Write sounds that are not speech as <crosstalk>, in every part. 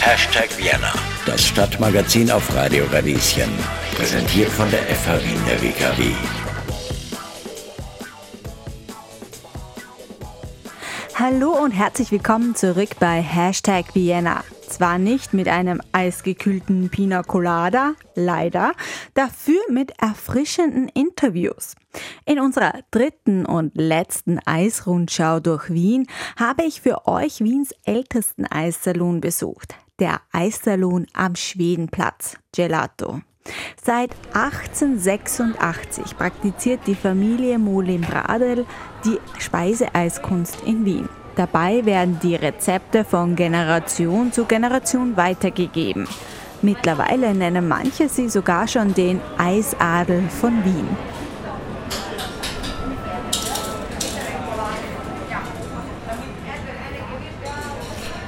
Hashtag Vienna, das Stadtmagazin auf Radio Radieschen. Präsentiert von der FH Wien der WKW. Hallo und herzlich willkommen zurück bei Hashtag Vienna. Zwar nicht mit einem eisgekühlten Pina Colada, leider, dafür mit erfrischenden Interviews. In unserer dritten und letzten Eisrundschau durch Wien habe ich für euch Wiens ältesten Eissalon besucht, der Eissalon am Schwedenplatz, Gelato. Seit 1886 praktiziert die Familie Molim-Bradel die Speiseeiskunst in Wien. Dabei werden die Rezepte von Generation zu Generation weitergegeben. Mittlerweile nennen manche sie sogar schon den Eisadel von Wien.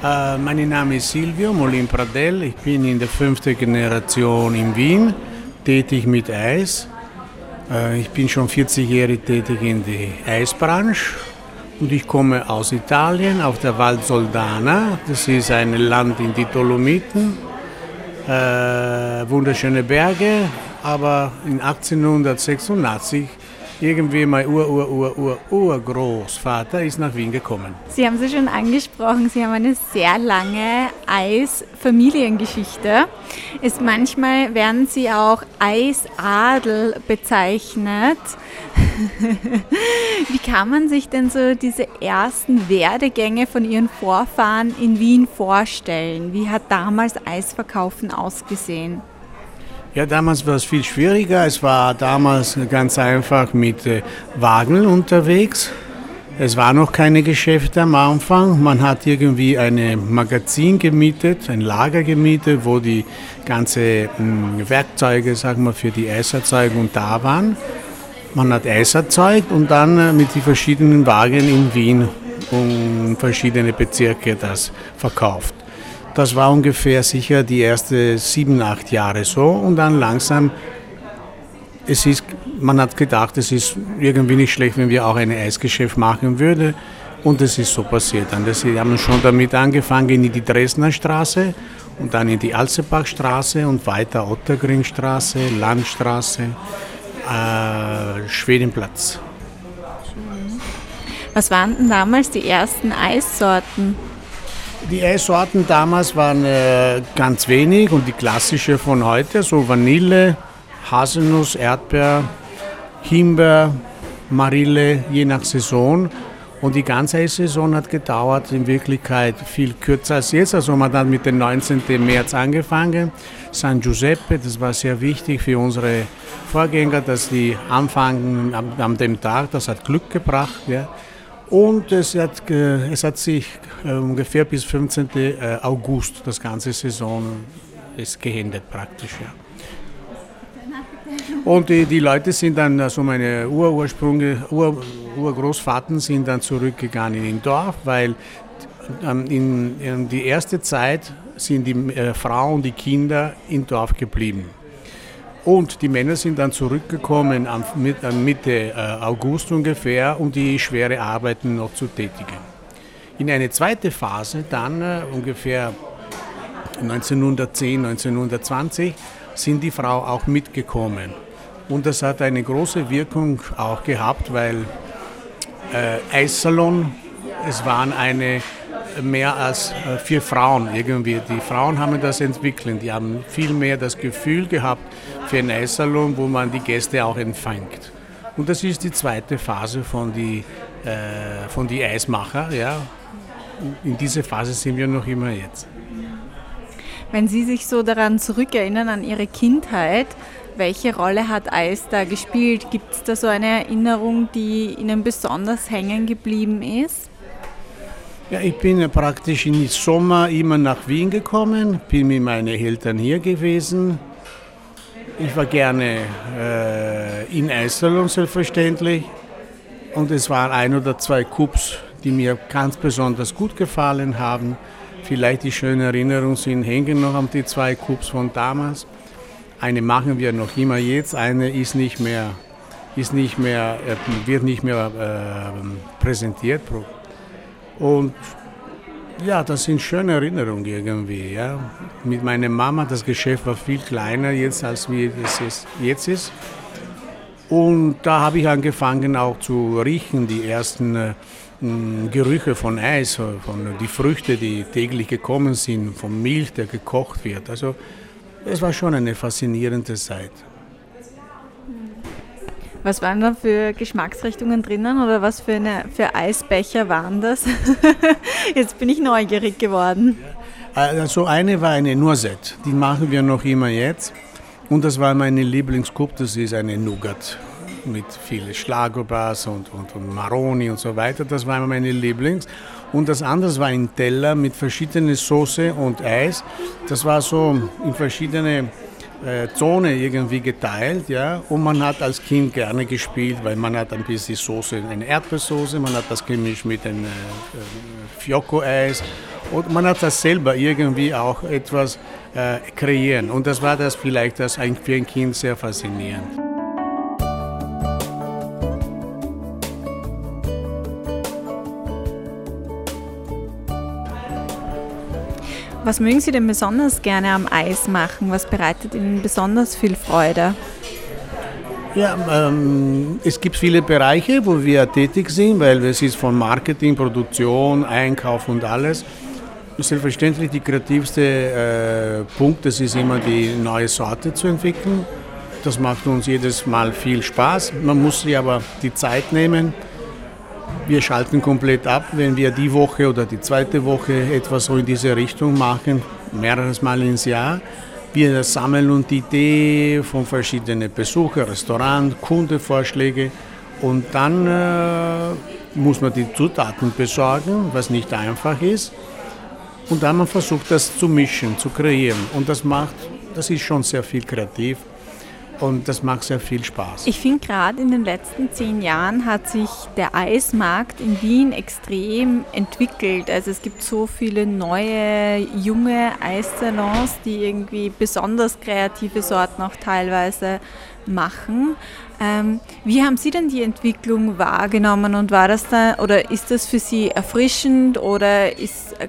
Uh, mein Name ist Silvio Molin Pradell. Ich bin in der fünften Generation in Wien, tätig mit Eis. Uh, ich bin schon 40 Jahre tätig in der Eisbranche und ich komme aus Italien, auf der Val Soldana. Das ist ein Land in die Dolomiten. Uh, wunderschöne Berge, aber in 1886 irgendwie mein Ur-Ur-Ur-Ur-Urgroßvater ist nach Wien gekommen. Sie haben es schon angesprochen, Sie haben eine sehr lange Eisfamiliengeschichte. Ist manchmal werden Sie auch Eisadel bezeichnet. <laughs> Wie kann man sich denn so diese ersten Werdegänge von Ihren Vorfahren in Wien vorstellen? Wie hat damals Eisverkaufen ausgesehen? Ja, damals war es viel schwieriger. Es war damals ganz einfach mit äh, Wagen unterwegs. Es war noch keine Geschäfte am Anfang. Man hat irgendwie ein Magazin gemietet, ein Lager gemietet, wo die ganzen hm, Werkzeuge, sagen wir, für die Eiserzeugung da waren. Man hat Eis erzeugt und dann äh, mit den verschiedenen Wagen in Wien und verschiedene Bezirke das verkauft. Das war ungefähr sicher die ersten sieben, acht Jahre so und dann langsam, es ist, man hat gedacht, es ist irgendwie nicht schlecht, wenn wir auch ein Eisgeschäft machen würden und es ist so passiert. Dann, sie haben schon damit angefangen in die Dresdner Straße und dann in die Alzebachstraße und weiter Ottergringstraße, Landstraße, äh, Schwedenplatz. Was waren denn damals die ersten Eissorten? Die Eissorten damals waren äh, ganz wenig und die klassische von heute, so Vanille, Haselnuss, Erdbeer, Himbeer, Marille, je nach Saison. Und die ganze Eissaison hat gedauert in Wirklichkeit viel kürzer als jetzt. Also man hat mit dem 19. März angefangen. San Giuseppe, das war sehr wichtig für unsere Vorgänger, dass die anfangen an, an dem Tag, das hat Glück gebracht. Ja. Und es hat, es hat sich äh, ungefähr bis 15. Äh, August, das ganze Saison, ist geendet praktisch. Ja. Und die, die Leute sind dann, also meine Urursprünge, Ur, Urgroßvater sind dann zurückgegangen in Dorf, weil ähm, in, in die erste Zeit sind die äh, Frauen und die Kinder im Dorf geblieben. Und die Männer sind dann zurückgekommen an Mitte äh, August ungefähr, um die schwere Arbeiten noch zu tätigen. In eine zweite Phase, dann äh, ungefähr 1910, 1920, sind die Frauen auch mitgekommen. Und das hat eine große Wirkung auch gehabt, weil äh, Eissalon, es waren eine mehr als äh, vier Frauen irgendwie. Die Frauen haben das entwickelt. Die haben viel mehr das Gefühl gehabt für einen Eissalon, wo man die Gäste auch empfängt. Und das ist die zweite Phase von die, äh, von die Eismacher. Ja. In dieser Phase sind wir noch immer jetzt. Wenn Sie sich so daran zurückerinnern, an Ihre Kindheit, welche Rolle hat Eis da gespielt? Gibt es da so eine Erinnerung, die Ihnen besonders hängen geblieben ist? Ja, ich bin praktisch im Sommer immer nach Wien gekommen, bin mit meinen Eltern hier gewesen. Ich war gerne äh, in Eiserlohn selbstverständlich und es waren ein oder zwei Cups, die mir ganz besonders gut gefallen haben. Vielleicht die schönen Erinnerungen sind hängen noch an die zwei Cups von damals. Eine machen wir noch immer jetzt, eine ist nicht mehr, ist nicht mehr, äh, wird nicht mehr äh, präsentiert. Und Ja, das sind schöne Erinnerungen irgendwie. Ja. Mit meiner Mama, das Geschäft war viel kleiner jetzt, als wie es jetzt ist. Und da habe ich angefangen auch zu riechen, die ersten äh, Gerüche von Eis, von die Früchte, die täglich gekommen sind, von Milch, der gekocht wird. Also es war schon eine faszinierende Zeit. Was waren da für Geschmacksrichtungen drinnen oder was für, eine, für Eisbecher waren das? <laughs> Jetzt bin ich neugierig geworden. Also eine war eine Noisette, die machen wir noch immer jetzt. Und das war meine Lieblingscup, das ist eine Nougat mit vielen Schlagobars und, und, und Maroni und so weiter. Das war meine Lieblings. Und das andere war ein Teller mit verschiedenen Soße und Eis. Das war so in verschiedene äh, Zone irgendwie geteilt, ja, und man hat als Kind gerne gespielt, weil man hat ein bisschen Soße, eine Erdbeersoße, man hat das gemischt mit einem äh, äh, Fiocco-Eis. Und man hat das selber irgendwie auch etwas äh, kreieren. Und das war das vielleicht das für ein Kind sehr faszinierend. Was mögen Sie denn besonders gerne am Eis machen? Was bereitet Ihnen besonders viel Freude? Ja, ähm, es gibt viele Bereiche, wo wir tätig sind, weil es ist von Marketing, Produktion, Einkauf und alles. Selbstverständlich die kreativste äh, Punkt, das ist immer die neue Sorte zu entwickeln. Das macht uns jedes Mal viel Spaß. Man muss sich aber die Zeit nehmen, wir schalten komplett ab, wenn wir die Woche oder die zweite Woche etwas so in diese Richtung machen, mehreres Mal ins Jahr. Wir sammeln uns Idee von verschiedenen Besuchern, Restaurant, Kundevorschläge und dann äh, muss man die Zutaten besorgen, was nicht einfach ist. Und dann man versucht das zu mischen, zu kreieren und das macht, das ist schon sehr viel kreativ und das macht sehr viel Spaß. Ich finde gerade in den letzten zehn Jahren hat sich der Eismarkt in Wien extrem entwickelt. Also es gibt so viele neue, junge Eissalons, die irgendwie besonders kreative Sorten auch teilweise machen. Ähm, wie haben Sie denn die Entwicklung wahrgenommen und war das da oder ist das für Sie erfrischend oder ist äh,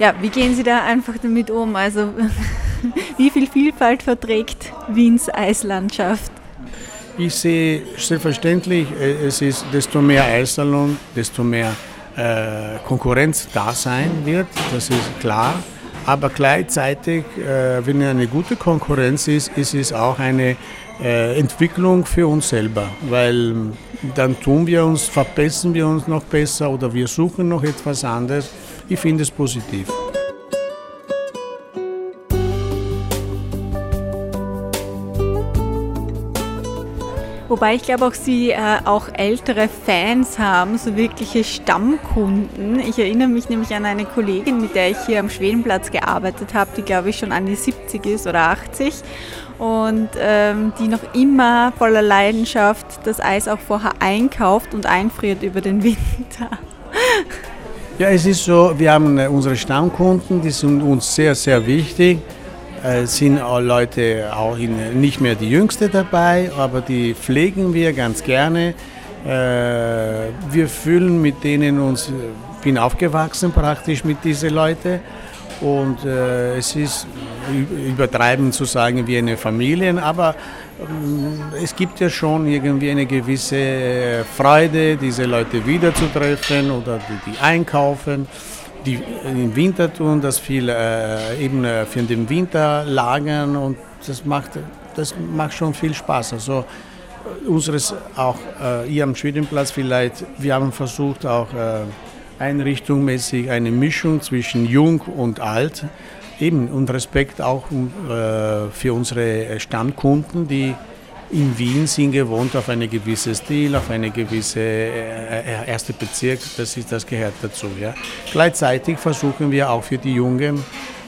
ja, wie gehen Sie da einfach damit um? Also <laughs> <laughs> wie viel Vielfalt verträgt Wiens Eislandschaft? Ich sehe selbstverständlich, äh, es ist desto mehr Eissalon, desto mehr äh, Konkurrenz da sein wird, das ist klar. Aber gleichzeitig, äh, wenn eine gute Konkurrenz ist, ist es auch eine äh, Entwicklung für uns selber, weil dann tun wir uns, verbessern wir uns noch besser oder wir suchen noch etwas anderes. Ich finde es positiv. Wobei ich glaube auch Sie äh, auch ältere Fans haben, so wirkliche Stammkunden. Ich erinnere mich nämlich an eine Kollegin, mit der ich hier am Schwedenplatz gearbeitet habe, die glaube ich schon an die 70 ist oder 80 und ähm, die noch immer voller Leidenschaft das Eis auch vorher einkauft und einfriert über den Winter. Ja, es ist so, wir haben äh, unsere Stammkunden, die sind uns sehr, sehr wichtig sind auch Leute auch in, nicht mehr die Jüngste dabei, aber die pflegen wir ganz gerne. Äh, wir fühlen mit denen uns, bin aufgewachsen praktisch mit diesen Leuten und äh, es ist übertreiben zu sagen wie eine Familie, aber äh, es gibt ja schon irgendwie eine gewisse Freude, diese Leute wiederzutreffen oder die, die einkaufen die im Winter tun, das viel äh, eben äh, für den Winter lagern und das macht, das macht schon viel Spaß. Also unseres auch äh, hier am Schwedenplatz vielleicht, wir haben versucht auch äh, einrichtungsmäßig eine Mischung zwischen jung und alt, eben und Respekt auch äh, für unsere Stammkunden, die in Wien sind gewohnt auf einen gewissen Stil, auf eine gewisse äh, äh, erste Bezirk, das, ist, das gehört dazu. Ja. Gleichzeitig versuchen wir auch für die Jungen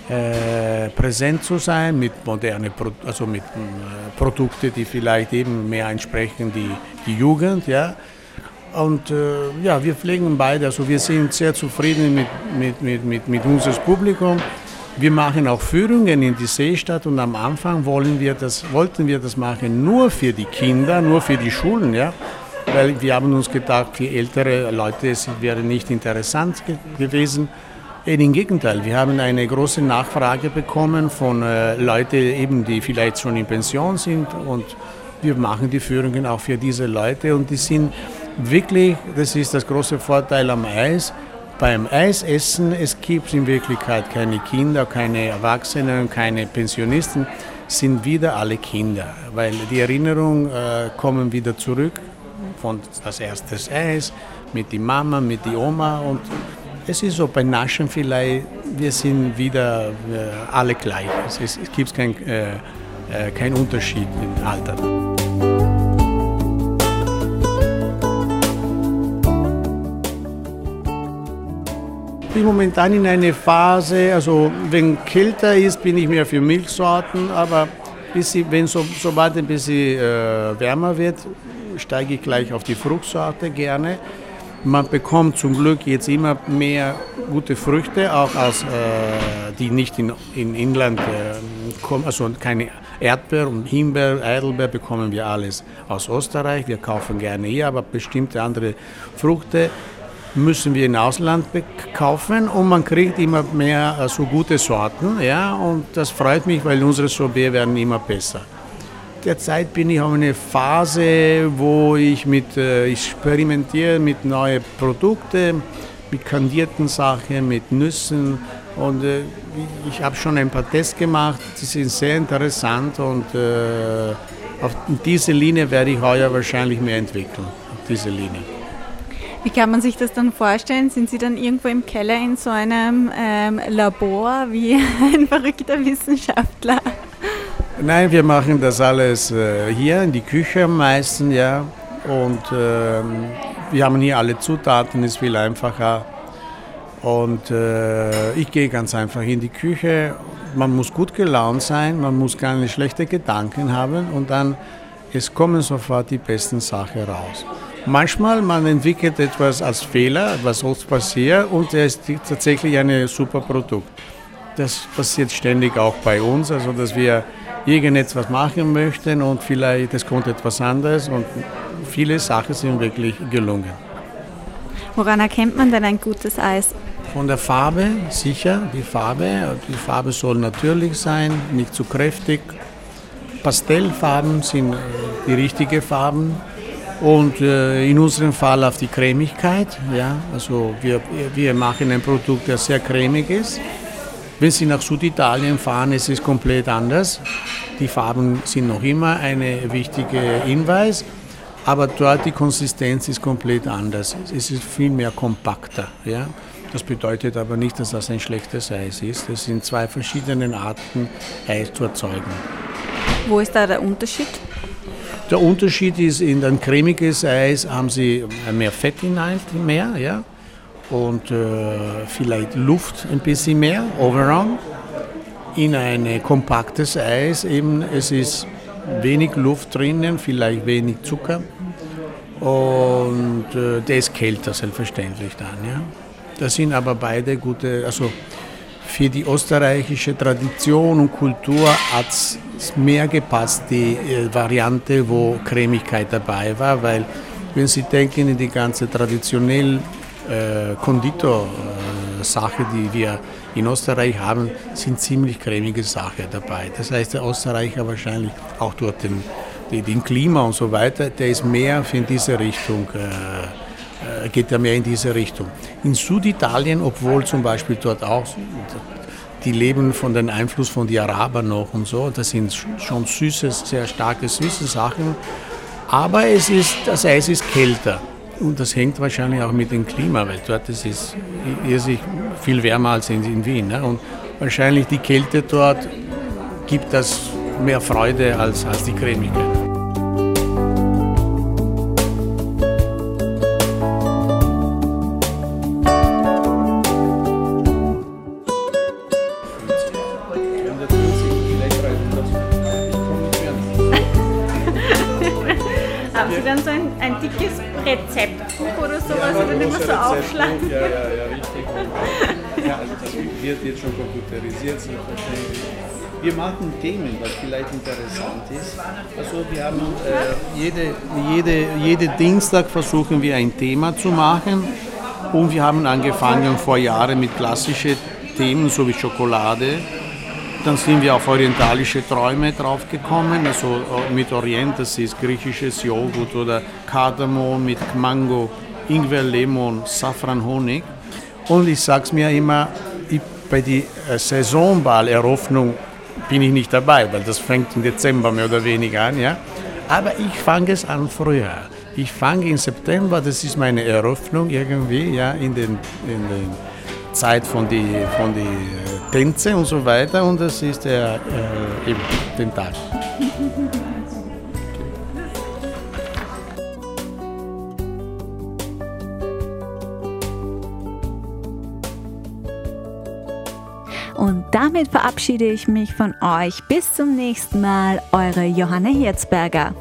äh, präsent zu sein mit modernen, Pro also mit äh, Produkten, die vielleicht eben mehr entsprechen die, die Jugend. Ja. Und äh, ja, wir pflegen beide, also wir sind sehr zufrieden mit, mit, mit, mit, mit unserem Publikum. Wir machen auch Führungen in die Seestadt und am Anfang wollen wir das, wollten wir das machen nur für die Kinder, nur für die Schulen, ja, weil wir haben uns gedacht, für ältere Leute es wäre nicht interessant ge gewesen. Im Gegenteil, wir haben eine große Nachfrage bekommen von äh, Leuten, eben, die vielleicht schon in Pension sind und wir machen die Führungen auch für diese Leute und die sind wirklich, das ist das große Vorteil am Eis, beim Eisessen, es gibt in Wirklichkeit keine Kinder, keine Erwachsenen, keine Pensionisten, sind wieder alle Kinder, weil die Erinnerungen äh, kommen wieder zurück von das erste Eis mit die Mama, mit die Oma und es ist so bei Naschen vielleicht, wir sind wieder äh, alle gleich. Es, ist, es gibt keinen äh, äh, kein Unterschied im Alter. Bin momentan in einer Phase, also wenn kälter ist, bin ich mehr für Milchsorten, aber bisschen, wenn so, sobald ein bisschen äh, wärmer wird, steige ich gleich auf die Fruchtsorte gerne. Man bekommt zum Glück jetzt immer mehr gute Früchte, auch aus, äh, die nicht in, in Inland äh, kommen, also keine Erdbeer und Himbeer, Eidelbeer bekommen wir alles aus Österreich. Wir kaufen gerne hier, aber bestimmte andere Früchte müssen wir im Ausland kaufen und man kriegt immer mehr äh, so gute Sorten. Ja, und das freut mich, weil unsere Sorbet werden immer besser. Derzeit bin ich auf einer Phase, wo ich mit äh, experimentiere mit neuen Produkten, mit kandierten Sachen, mit Nüssen und äh, ich habe schon ein paar Tests gemacht, die sind sehr interessant und äh, auf diese Linie werde ich heuer wahrscheinlich mehr entwickeln, auf diese Linie. Wie kann man sich das dann vorstellen? Sind Sie dann irgendwo im Keller in so einem ähm, Labor wie <laughs> ein verrückter Wissenschaftler? Nein, wir machen das alles äh, hier in die Küche am meisten, ja. Und äh, wir haben hier alle Zutaten, ist viel einfacher. Und äh, ich gehe ganz einfach in die Küche. Man muss gut gelaunt sein, man muss keine schlechten Gedanken haben und dann es kommen sofort die besten Sachen raus. Manchmal man entwickelt etwas als Fehler, was oft passiert, und es ist tatsächlich ein super Produkt. Das passiert ständig auch bei uns, also dass wir irgendetwas machen möchten und vielleicht es kommt etwas anderes und viele Sachen sind wirklich gelungen. Woran erkennt man denn ein gutes Eis? Von der Farbe, sicher, die Farbe. Die Farbe soll natürlich sein, nicht zu kräftig. Pastellfarben sind äh, die richtigen Farben. Und äh, in unserem Fall auf die Cremigkeit. Ja? Also wir, wir machen ein Produkt, das sehr cremig ist. Wenn Sie nach Süditalien fahren, ist es komplett anders. Die Farben sind noch immer ein wichtiger Hinweis, aber dort die Konsistenz ist komplett anders. Es ist viel mehr kompakter. Ja? Das bedeutet aber nicht, dass das ein schlechtes Eis ist. Es sind zwei verschiedene Arten, Eis zu erzeugen. Wo ist da der Unterschied? Der Unterschied ist, in ein cremiges Eis haben sie mehr Fett hinein, mehr, ja, und äh, vielleicht Luft ein bisschen mehr, overall. In ein kompaktes Eis eben, es ist wenig Luft drinnen, vielleicht wenig Zucker und äh, der ist kälter selbstverständlich dann, ja. Das sind aber beide gute, also für die österreichische Tradition und Kultur hat es mehr gepasst, die äh, Variante, wo Cremigkeit dabei war, weil wenn Sie denken in die ganze traditionelle äh, Konditor-Sache, äh, die wir in Österreich haben, sind ziemlich cremige Sachen dabei. Das heißt, der Österreicher wahrscheinlich auch dort den, den Klima und so weiter, der ist mehr in diese Richtung. Äh, geht ja mehr in diese Richtung. In Süditalien, obwohl zum Beispiel dort auch, die leben von dem Einfluss von den Arabern noch und so, das sind schon süße, sehr starke süße Sachen, aber es ist, das Eis ist kälter. Und das hängt wahrscheinlich auch mit dem Klima, weil dort ist es viel wärmer als in, in Wien. Ne? Und wahrscheinlich die Kälte dort gibt das mehr Freude als, als die Cremigkeit. Machen Themen, was vielleicht interessant ist. Also wir haben äh, jede, jede, jede Dienstag versuchen wir ein Thema zu machen Und wir haben angefangen vor Jahren mit klassischen Themen, so wie Schokolade. Dann sind wir auf orientalische Träume draufgekommen, also äh, mit Orient, das ist griechisches Joghurt oder Kardamom mit Mango, Ingwer, Lemon, Safran, Honig. Und ich sage es mir immer, ich, bei der Saisonballeröffnung bin ich nicht dabei, weil das fängt im Dezember mehr oder weniger an. Ja? Aber ich fange es an früher. Ich fange im September, das ist meine Eröffnung irgendwie, ja, in den, in den Zeit von die, von die Tänze und so weiter und das ist der, äh, eben den Tag. Damit verabschiede ich mich von euch. Bis zum nächsten Mal, eure Johanna Herzberger.